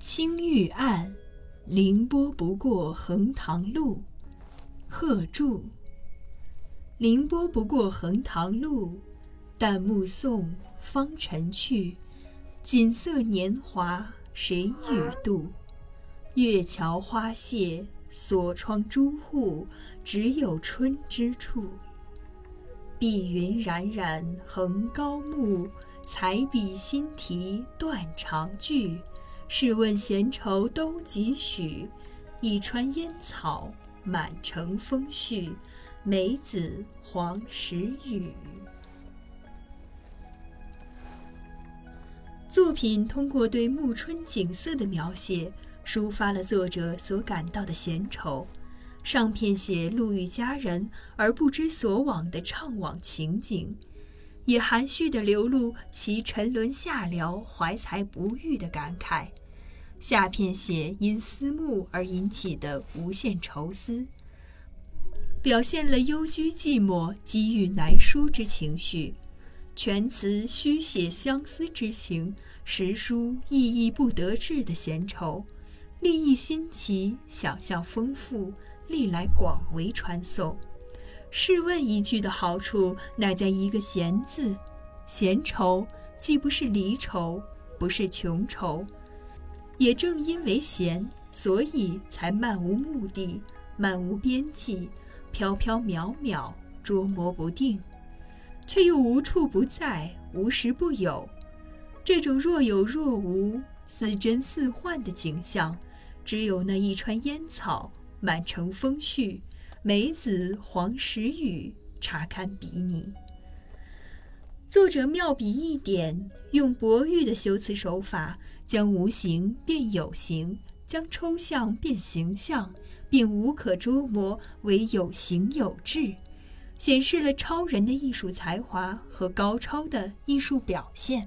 青玉案，凌波不过横塘路。贺铸。凌波不过横塘路，但目送芳尘去。锦瑟年华谁与度？月桥花谢，锁窗朱户，只有春之处。碧云冉冉横高木，彩笔新题断肠句。试问闲愁都几许？一川烟草满城风絮，梅子黄时雨。作品通过对暮春景色的描写，抒发了作者所感到的闲愁。上片写路遇佳人而不知所往的怅惘情景，也含蓄地流露其沉沦下僚、怀才不遇的感慨。下片写因思慕而引起的无限愁思，表现了幽居寂寞、机遇难书之情绪。全词虚写相思之情，实抒意义不得志的闲愁，立意新奇，想象丰富，历来广为传颂。试问一句的好处，乃在一个“闲”字。闲愁既不是离愁，不是穷愁。也正因为闲，所以才漫无目的、漫无边际、飘飘渺渺、捉摸不定，却又无处不在、无时不有。这种若有若无、似真似幻的景象，只有那一川烟草、满城风絮、梅子黄时雨，查堪比拟。作者妙笔一点，用博喻的修辞手法。将无形变有形，将抽象变形象，并无可捉摸为有形有质，显示了超人的艺术才华和高超的艺术表现。